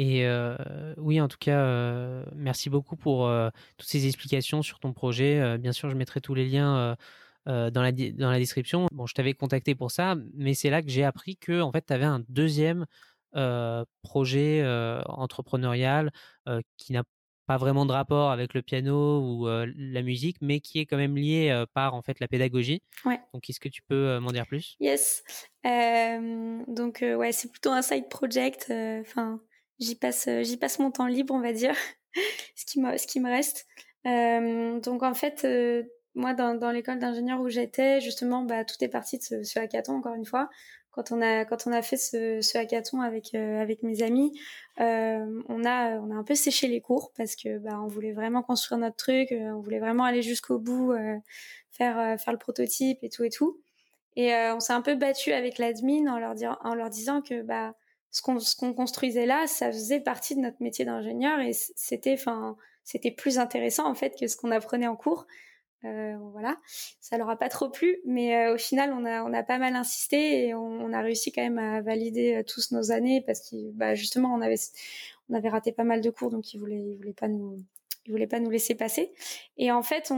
Et oui, en tout cas, merci beaucoup pour toutes ces explications sur ton projet. bien sûr, je mettrai tous les liens dans, la, dans la description. Bon, je t'avais contacté pour ça, mais c'est là que j'ai appris que en fait, tu avais un deuxième projet entrepreneurial qui n'a pas vraiment de rapport avec le piano ou la musique, mais qui est quand même lié par en fait la pédagogie. Ouais. Donc, est-ce que tu peux m'en dire plus? Yes. donc, ouais, c'est plutôt un side project. Enfin, j'y passe, j'y passe mon temps libre, on va dire, ce qui me, ce qui me reste. donc, en fait, moi, dans, dans l'école d'ingénieur où j'étais, justement, bah, tout est parti de ce, ce hackathon, encore une fois quand on a quand on a fait ce, ce hackathon avec euh, avec mes amis, euh, on a on a un peu séché les cours parce que bah on voulait vraiment construire notre truc, euh, on voulait vraiment aller jusqu'au bout, faire faire le prototype et tout et tout. Et on s'est un peu battu avec l'admin en leur dire en leur disant que bah ce qu'on ce qu'on construisait là, ça faisait partie de notre métier d'ingénieur et c'était enfin c'était plus intéressant en fait que ce qu'on apprenait en cours. Euh, voilà, ça leur a pas trop plu, mais euh, au final, on a on a pas mal insisté et on, a réussi quand même à valider euh, tous nos années parce que bah, justement on avait on avait raté pas mal de cours, donc ils voulaient ils voulaient pas nous ils voulaient pas nous laisser passer. Et en fait, on,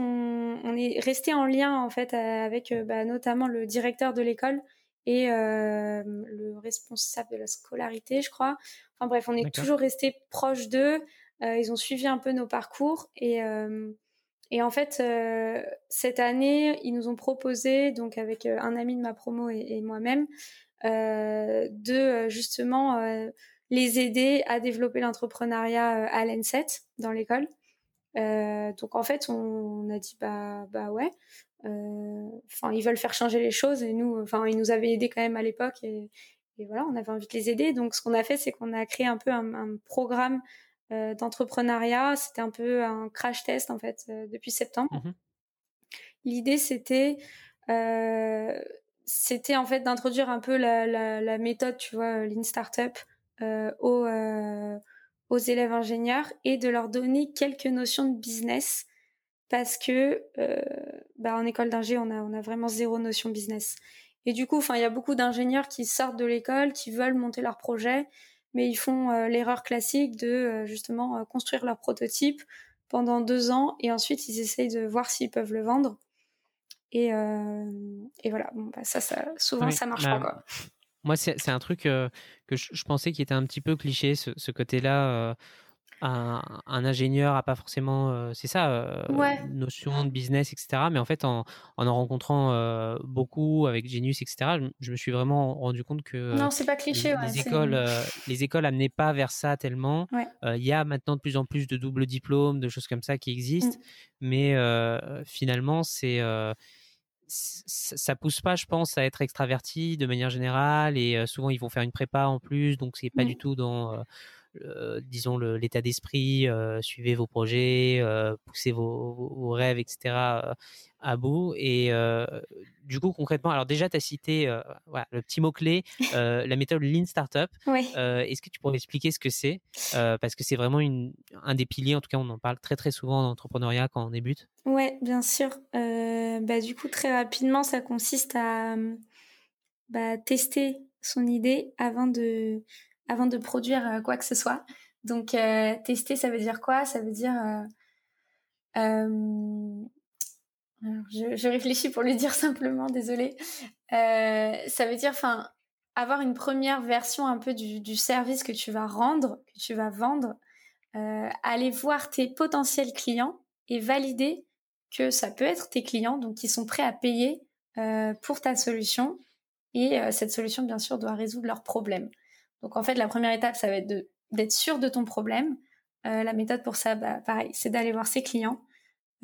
on est resté en lien en fait avec bah, notamment le directeur de l'école et le responsable de la scolarité, je crois. Enfin bref, on est toujours resté proche d'eux. ils ont suivi un peu nos parcours et et en fait, euh, cette année, ils nous ont proposé, donc avec euh, un ami de ma promo et, moi-même, euh, de justement les aider à développer l'entrepreneuriat à l'ENSET dans l'école. donc en fait, on, a dit bah bah ouais. Enfin, ils veulent faire changer les choses et nous, enfin, ils nous avaient aidés quand même à l'époque et, et voilà, on avait envie de les aider. Donc ce qu'on a fait, c'est qu'on a créé un peu un, un programme euh, d'entrepreneuriat. C'était un peu un crash test en fait euh, depuis septembre. Mhm. L'idée c'était euh, c'était en fait d'introduire un peu la, la, la, méthode, tu vois, Lean Startup euh, aux, aux élèves ingénieurs et de leur donner quelques notions de business parce que bah, en école d'ingé on a on a vraiment zéro notion business. Et du coup, enfin, il y a beaucoup d'ingénieurs qui sortent de l'école, qui veulent monter leur projet, mais ils font euh, l'erreur classique de euh, justement euh, construire leur prototype pendant deux ans et ensuite ils essayent de voir s'ils peuvent le vendre. Et, et voilà, bon, bah, ça, ça, souvent ça marche pas. Bah, quoi. Moi, c'est un truc que je, je, pensais qui était un petit peu cliché, ce, ce côté-là un, un, ingénieur a pas forcément, euh, c'est ça, euh, notion de business, etc. Mais en fait, en en, en rencontrant euh, beaucoup avec Genius, etc., je, me suis vraiment rendu compte que non, c'est pas cliché. Les, les écoles, les écoles amenaient pas vers ça tellement. Il y a maintenant de plus en plus de doubles diplômes, de choses comme ça qui existent, mm. mais finalement, c'est ça pousse pas, je pense, à être extraverti de manière générale et souvent ils vont faire une prépa en plus, donc c'est pas du tout dans disons l'état d'esprit, euh, suivez vos projets, euh, poussez vos, vos, rêves, etc. à bout. Et du coup, concrètement, alors déjà, tu as cité voilà, le petit mot-clé, la méthode Lean Startup. Est-ce que tu pourrais expliquer ce que c'est Parce que c'est vraiment une, un des piliers, en tout cas, on en parle très très souvent en entrepreneuriat quand on débute? Ouais, bien sûr. bah, du coup, très rapidement, ça consiste à bah, tester son idée avant de avant de produire euh, quoi que ce soit. Donc euh, tester, ça veut dire quoi? Ça veut dire euh, je, réfléchis pour le dire simplement, désolé. ça veut dire, avoir une première version un peu du, du, service que tu vas rendre, que tu vas vendre, aller voir tes potentiels clients et valider que ça peut être tes clients, donc qui sont prêts à payer pour ta solution. Et cette solution, bien sûr, doit résoudre leurs problèmes. Donc en fait, la première étape, ça va être d'être sûr de ton problème. Euh, la méthode pour ça, bah, pareil, c'est d'aller voir ses clients.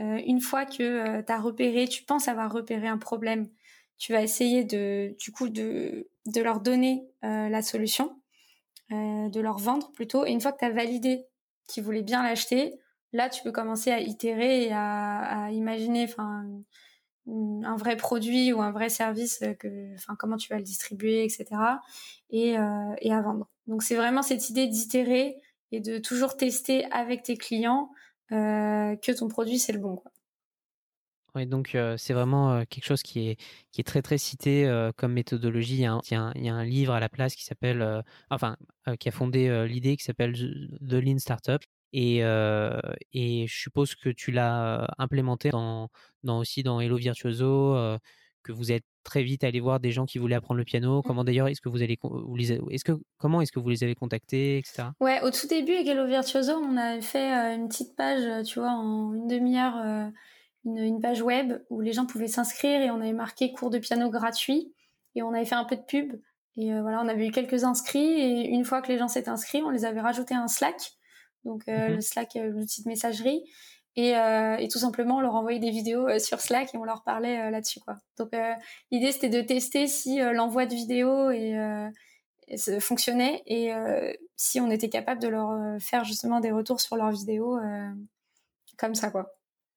Euh, une fois que euh, tu as repéré, tu penses avoir repéré un problème, tu vas essayer de, du coup, de, leur donner euh, la solution, de leur vendre plutôt. Et une fois que tu as validé qu'ils voulaient bien l'acheter, là, tu peux commencer à itérer et à, imaginer, un vrai produit ou un vrai service que comment tu vas le distribuer etc et, euh, et à vendre donc c'est vraiment cette idée d'itérer et de toujours tester avec tes clients euh, que ton produit c'est le bon quoi Oui, donc c'est vraiment quelque chose qui est très très cité comme méthodologie. Il, y a un, livre à la place qui s'appelle, enfin, qui a fondé l'idée qui s'appelle The Lean Startup. Et, et je suppose que tu l'as implémenté dans, dans aussi dans Hello Virtuoso, que vous êtes très vite allé voir des gens qui voulaient apprendre le piano. Mmh. Comment d'ailleurs est-ce que vous allez est-ce que comment est-ce que vous les avez contactés, etc. Ouais, au tout début avec Hello Virtuoso, on avait fait une petite page, tu vois, en une demi-heure une, page web où les gens pouvaient s'inscrire et on avait marqué cours de piano gratuit et on avait fait un peu de pub et voilà on avait eu quelques inscrits et une fois que les gens s'étaient inscrits on les avait rajoutés à un Slack donc euh, mhm. le Slack euh, l'outil de messagerie et, et, tout simplement on leur envoyait des vidéos sur Slack et on leur parlait là-dessus quoi donc l'idée c'était de tester si l'envoi de vidéos et, fonctionnait et si on était capable de leur faire justement des retours sur leurs vidéos comme ça quoi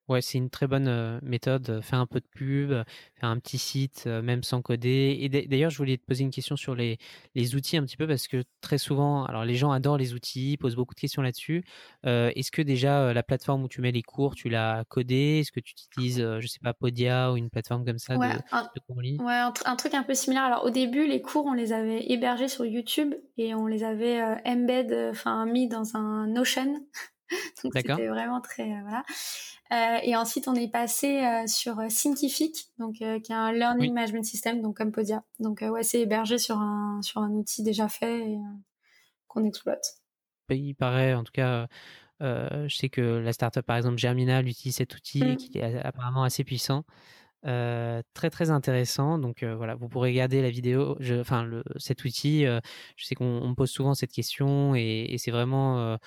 Ouais, c'est une très bonne méthode. Faire un peu de pub, faire un petit site, même sans coder. Et d'ailleurs, je voulais te poser une question sur les, les outils un petit peu parce que très souvent, alors les gens adorent les outils, posent beaucoup de questions là-dessus. Est-ce que déjà la plateforme où tu mets les cours, tu l'as codée? Est-ce que tu utilises, je sais pas, Podia ou une plateforme comme ça ouais, de, un, Ouais, un, truc un peu similaire. Alors au début, les cours, on les avait hébergés sur YouTube et on les avait embed, enfin mis dans un Notion. Donc c'était vraiment très voilà. Euh, et ensuite, on est passé euh, sur euh, Thinkific, donc qui est un learning management system, donc comme Podia. Donc ouais, c'est hébergé sur un sur un outil déjà fait et qu'on exploite. Il paraît, en tout cas, je sais que la startup, par exemple, Germinal utilise cet outil mmh. qui est apparemment assez puissant. très très intéressant. Donc voilà, vous pourrez regarder la vidéo. Enfin, cet outil, je sais qu'on me pose souvent cette question et, et c'est vraiment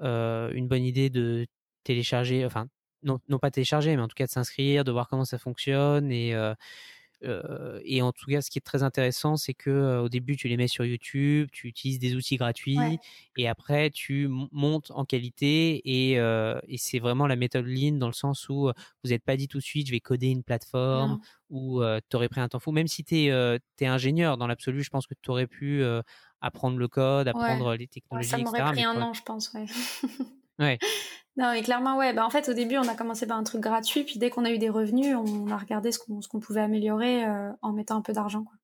une bonne idée de télécharger, enfin non, non pas télécharger, mais en tout cas de s'inscrire, de voir comment ça fonctionne et euh, et en tout cas, ce qui est très intéressant, c'est que euh, au début, tu les mets sur YouTube, tu utilises des outils gratuits, et après, tu montes en qualité. Et, euh, et c'est vraiment la méthode Lean dans le sens où vous n'êtes pas dit tout de suite, je vais coder une plateforme, ou tu aurais pris un temps fou. Même si tu es, es, ingénieur, dans l'absolu, je pense que tu aurais pu apprendre le code, apprendre les technologies, ça m'aurait pris un an, je pense. Ouais. ouais. Non, mais clairement, ouais. Bah, en fait, au début, on a commencé par un truc gratuit, puis dès qu'on a eu des revenus, on a regardé ce qu'on, ce qu'on pouvait améliorer euh, en mettant un peu d'argent. Quoi.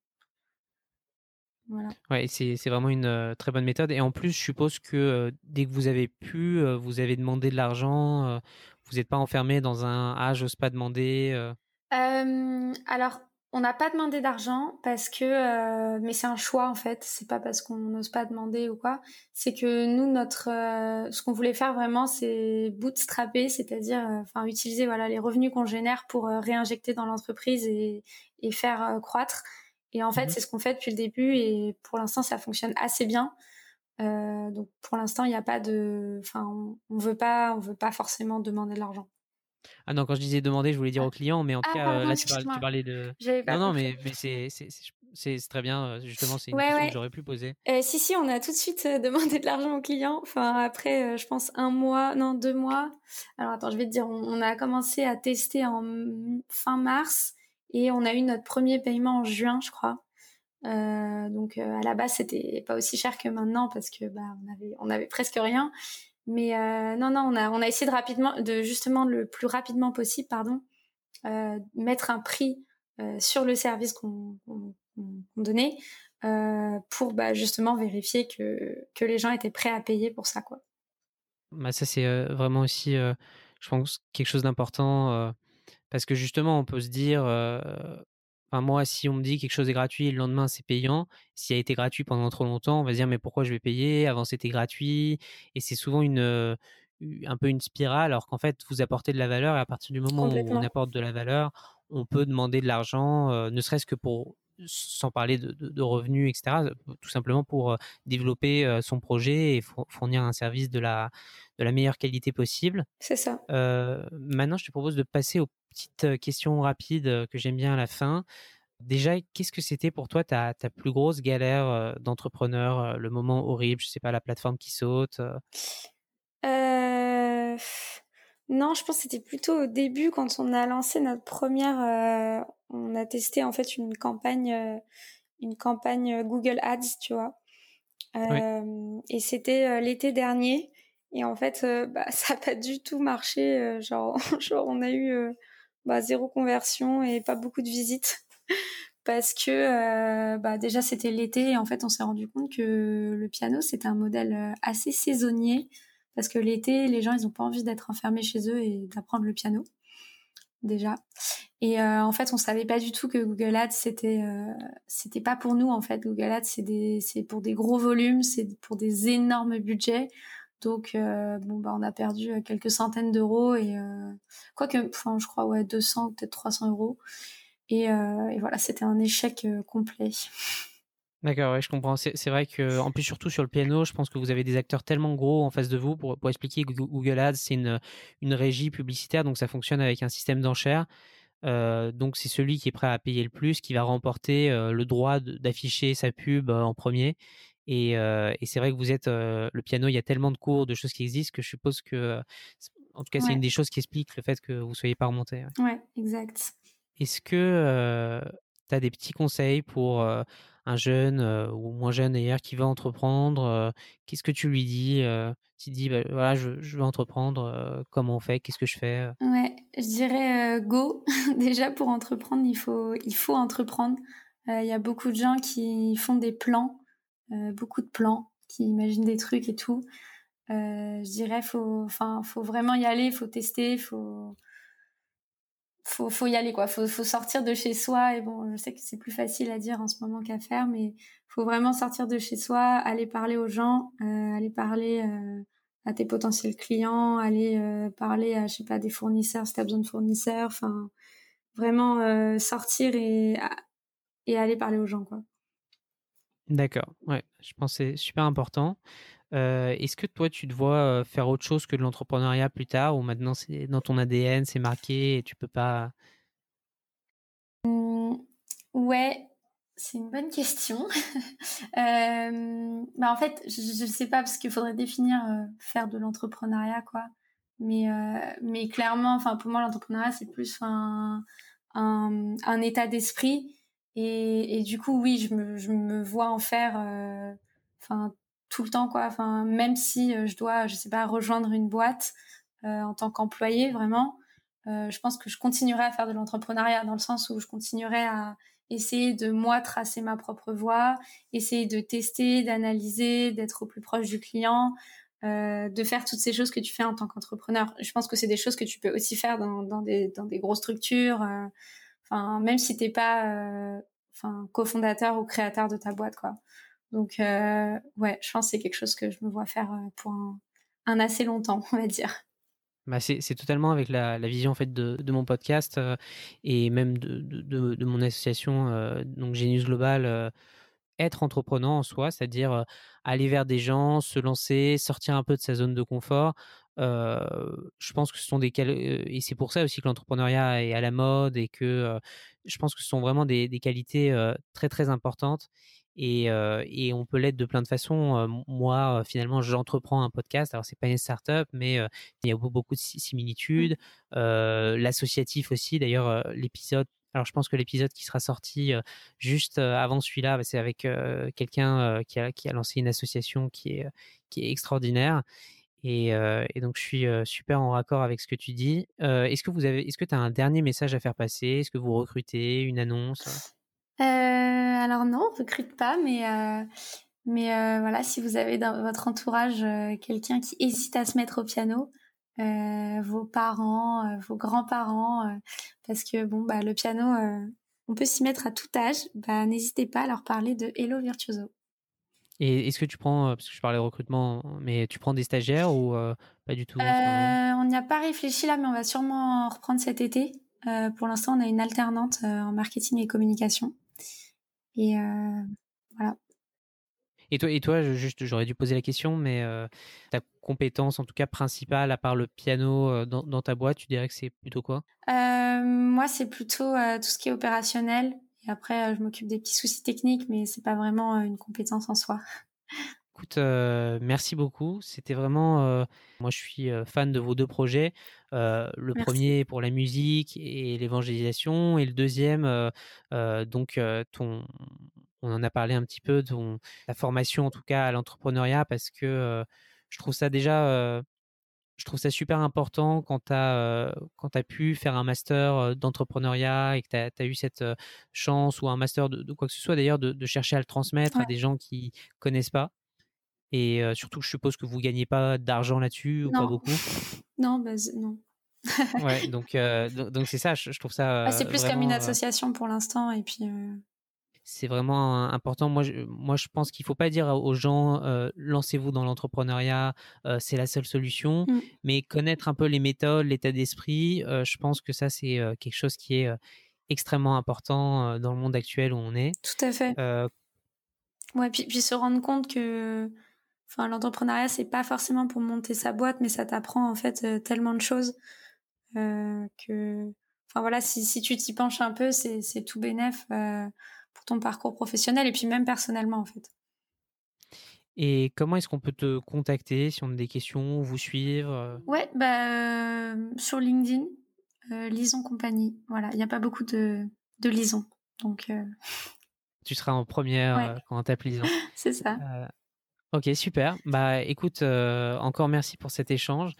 Voilà. Ouais, c'est, c'est vraiment une euh, très bonne méthode. Et en plus, je suppose que euh, dès que vous avez pu, vous avez demandé de l'argent, vous n'êtes pas enfermé dans un ah, j'ose pas demander. alors, on n'a pas demandé d'argent parce que, euh, mais c'est un choix en fait. C'est pas parce qu'on n'ose pas demander ou quoi. C'est que nous, notre, euh, ce qu'on voulait faire vraiment, c'est bootstrapper, c'est-à-dire, euh, enfin, utiliser voilà les revenus qu'on génère pour réinjecter dans l'entreprise et, et faire croître. Et en fait, mmh c'est ce qu'on fait depuis le début et pour l'instant, ça fonctionne assez bien. donc pour l'instant, il n'y a pas de, enfin, on, on veut pas, on veut pas forcément demander de l'argent. Ah non, quand je disais demander, je voulais dire au client, mais en tout ah, cas, euh, là, tu parlais, de. non, non, mais, mais c'est très bien. Justement, c'est une question que j'aurais pu poser. Euh, si, si, on a tout de suite demandé de l'argent au client. Enfin, après, je pense un mois, non, deux mois. Alors, attends, je vais te dire, on, a commencé à tester en fin mars et on a eu notre premier paiement en juin, je crois. donc, à la base, c'était pas aussi cher que maintenant parce que bah, on avait, on avait presque rien. Mais euh, non, non, on a, on a essayé de rapidement, de justement le plus rapidement possible, pardon, euh, mettre un prix euh, sur le service qu'on donnait pour bah, justement vérifier que, que les gens étaient prêts à payer pour ça, quoi. Bah ça c'est vraiment aussi, je pense, quelque chose d'important parce que justement on peut se dire moi, si on me dit quelque chose est gratuit le lendemain c'est payant, s'il a été gratuit pendant trop longtemps, on va se dire mais pourquoi je vais payer? Avant c'était gratuit. Et c'est souvent une un peu une spirale, alors qu'en fait vous apportez de la valeur et à partir du moment où on apporte de la valeur, on peut demander de l'argent, euh, ne serait-ce que pour sans parler de, revenus, etc., tout simplement pour développer son projet et fournir un service de la, de la meilleure qualité possible. C'est ça. maintenant, je te propose de passer aux petite question rapide que j'aime bien à la fin. Déjà, qu'est-ce que c'était pour toi ta, ta plus grosse galère d'entrepreneur, le moment horrible, je sais pas, la plateforme qui saute euh... Non, je pense que c'était plutôt au début quand on a lancé notre première. on a testé en fait une campagne, une campagne Google Ads, tu vois? Et c'était l'été dernier. Et en fait, bah, ça n'a pas du tout marché. genre, genre, on a eu bah, zéro conversion et pas beaucoup de visites. Parce que euh, bah, déjà c'était l'été et en fait on s'est rendu compte que le piano c'était un modèle euh, assez saisonnier. Parce que l'été les gens ils ont pas envie d'être enfermés chez eux et d'apprendre le piano déjà. Et euh, en fait on savait pas du tout que Google Ads c'était c'était pas pour nous en fait. Google Ads c'est des c'est pour des gros volumes c'est pour des énormes budgets donc bon bah on a perdu quelques centaines d'euros et quoi que enfin je crois ouais 200 ou peut-être 300 euros euh, et, voilà, c'était un échec euh, complet. D'accord, ouais, je comprends. C'est vrai que, en plus, surtout sur le piano, je pense que vous avez des acteurs tellement gros en face de vous pour, pour expliquer que Google Ads, c'est une, une régie publicitaire, donc ça fonctionne avec un système d'enchères. Euh, donc c'est celui qui est prêt à payer le plus qui va remporter le droit d'afficher sa pub en premier. Et, et c'est vrai que vous êtes le piano, il y a tellement de cours, de choses qui existent que je suppose que, en tout cas, c'est une des choses qui explique le fait que vous soyez pas remonté. Ouais, ouais exact. Est-ce que tu as des petits conseils pour un jeune ou moins jeune d'ailleurs qui veut entreprendre Qu'est-ce que tu lui dis Tu dis bah, voilà, je, veux entreprendre, comment on fait Qu'est-ce que je fais Ouais, je dirais go. Déjà pour entreprendre, il faut il faut entreprendre. Il y a beaucoup de gens qui font des plans, beaucoup de plans, qui imaginent des trucs et tout. je dirais faut enfin faut vraiment y aller, faut tester, faut faut faut y aller quoi. Faut faut sortir de chez soi et bon je sais que c'est plus facile à dire en ce moment qu'à faire mais faut vraiment sortir de chez soi aller parler aux gens euh, aller parler euh, à tes potentiels clients aller euh, parler à je sais pas des fournisseurs si t'as besoin de fournisseurs. Enfin vraiment sortir et et aller parler aux gens quoi d'accord ouais je pense que c'est super important Est-ce que toi, tu te vois faire autre chose que de l'entrepreneuriat plus tard ou maintenant c'est dans ton ADN, c'est marqué et tu peux pas mmh, Ouais, c'est une bonne question. bah en fait, je, ne sais pas parce qu'il faudrait définir faire de l'entrepreneuriat quoi. Mais mais clairement, pour moi l'entrepreneuriat c'est plus un, un état d'esprit et, et du coup oui je me je me vois en faire enfin tout le temps quoi. Enfin même si euh, je dois je sais pas rejoindre une boîte euh, en tant qu'employé vraiment euh, je pense que je continuerai à faire de l'entrepreneuriat dans le sens où je continuerai à essayer de moi tracer ma propre voie essayer de tester d'analyser d'être au plus proche du client de faire toutes ces choses que tu fais en tant qu'entrepreneur. Je pense que c'est des choses que tu peux aussi faire dans, dans des dans des grosses structures même si t'es pas enfin cofondateur ou créateur de ta boîte quoi donc, euh, ouais, je pense que c'est quelque chose que je me vois faire euh, pour un, assez longtemps, on va dire. Bah c'est, totalement avec la, vision en fait de, mon podcast euh, et même de, mon association donc Genius Global être entreprenant en soi, c'est-à-dire aller vers des gens, se lancer, sortir un peu de sa zone de confort. Je pense que ce sont des et c'est pour ça aussi que l'entrepreneuriat est à la mode et que je pense que ce sont vraiment des, des qualités très très importantes et, et on peut l'être de plein de façons. moi, finalement, j'entreprends un podcast. Alors, c'est pas une startup, mais il y a beaucoup de similitudes. Mmh. L'associatif aussi. D'ailleurs, l'épisode. Alors, je pense que l'épisode qui sera sorti juste avant celui-là, c'est avec quelqu'un qui a, qui a lancé une association qui est, qui est extraordinaire. Et, donc, je suis super en raccord avec ce que tu dis. est-ce que tu as un dernier message à faire passer? Est-ce que vous recrutez une annonce? Alors non, on recrute pas, mais mais voilà, si vous avez dans votre entourage quelqu'un qui hésite à se mettre au piano, vos parents, vos grands-parents, parce que bon bah le piano, on peut s'y mettre à tout âge. Bah n'hésitez pas à leur parler de Hello Virtuoso. Et est-ce que tu prends, parce que je parlais de recrutement, mais tu prends des stagiaires ou pas du tout On n'y a pas réfléchi là, mais on va sûrement reprendre cet été. pour l'instant, on a une alternante en marketing et communication. Et euh, voilà. Et toi, et toi, juste, j'aurais dû poser la question, mais euh, ta compétence, en tout cas principale, à part le piano euh, dans, ta boîte, tu dirais que c'est plutôt quoi? Moi, c'est plutôt tout ce qui est opérationnel. Et après, je m'occupe des petits soucis techniques, mais c'est pas vraiment une compétence en soi. Écoute, merci beaucoup. C'était vraiment, moi, je suis fan de vos deux projets. le premier pour la musique et l'évangélisation, et le deuxième, donc ton, on en a parlé un petit peu, ton, ta formation en tout cas à l'entrepreneuriat, parce que je trouve ça déjà je trouve ça super important quand tu as, as, pu faire un master d'entrepreneuriat et que tu as, eu cette chance ou un master de, quoi que ce soit d'ailleurs de, chercher à le transmettre à des gens qui connaissent pas. Et surtout, je suppose que vous gagnez pas d'argent là-dessus ou pas beaucoup. Non, bah, non. ouais, donc donc c'est ça, je, trouve ça. Ah, c'est plus comme une association pour l'instant et puis c'est vraiment important. Moi, je, moi, je pense qu'il faut pas dire aux gens euh, lancez-vous dans l'entrepreneuriat, euh, c'est la seule solution, mmh. mais connaître un peu les méthodes, l'état d'esprit. Euh, je pense que ça, c'est quelque chose qui est extrêmement important dans le monde actuel où on est. Tout à fait. Ouais, puis, puis se rendre compte que, enfin, l'entrepreneuriat, c'est pas forcément pour monter sa boîte, mais ça t'apprend en fait tellement de choses que, enfin voilà, si, si tu t'y penches un peu, c'est tout bénef ton parcours professionnel et puis même personnellement en fait. Et comment est-ce qu'on peut te contacter si on a des questions, vous suivre euh? Ouais, bah, euh, sur LinkedIn, euh, Lison Compagnie. Voilà, il n'y a pas beaucoup de, de Lison. Donc, Tu seras en première quand on tape Lison. C'est ça. ok, super. Bah écoute, encore merci pour cet échange.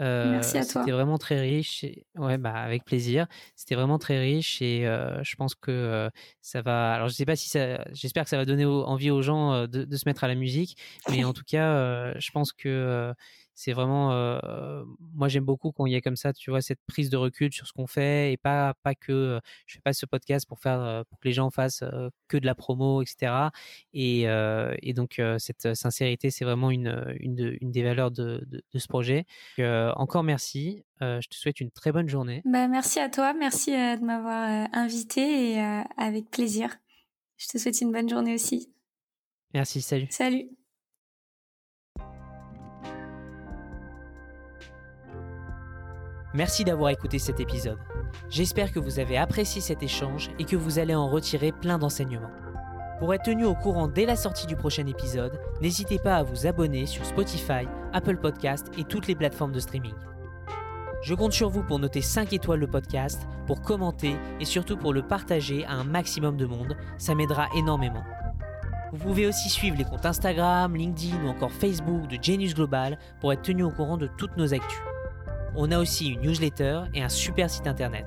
Merci à toi. C'était vraiment très riche. Ouais, bah avec plaisir. C'était vraiment très riche et euh, je pense que euh, ça va. Alors je sais pas si ça. J'espère que ça va donner envie aux gens de, de, se mettre à la musique, mais en tout cas, je pense que c'est vraiment euh, moi j'aime beaucoup quand il y a comme ça tu vois cette prise de recul sur ce qu'on fait et pas pas que euh, je fais pas ce podcast pour faire pour que les gens fassent que de la promo etc et, et donc cette sincérité c'est vraiment une, une, une des valeurs de, de, de ce projet. Encore merci je te souhaite une très bonne journée. Bah, merci à toi merci de m'avoir invité et avec plaisir. Je te souhaite une bonne journée aussi. Merci salut. Salut Merci d'avoir écouté cet épisode. J'espère que vous avez apprécié cet échange et que vous allez en retirer plein d'enseignements. Pour être tenu au courant dès la sortie du prochain épisode, n'hésitez pas à vous abonner sur Spotify, Apple Podcast et toutes les plateformes de streaming. Je compte sur vous pour noter 5 étoiles le podcast, pour commenter et surtout pour le partager à un maximum de monde, ça m'aidera énormément. Vous pouvez aussi suivre les comptes Instagram, LinkedIn ou encore Facebook de Genius Global pour être tenu au courant de toutes nos actus. On a aussi une newsletter et un super site internet.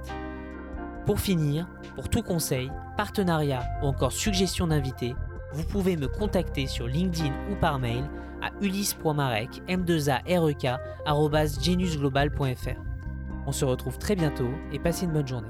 Pour finir, pour tout conseil, partenariat ou encore suggestion d'invité, vous pouvez me contacter sur LinkedIn ou par mail à ulysse.marek m 2 On se retrouve très bientôt et passez une bonne journée.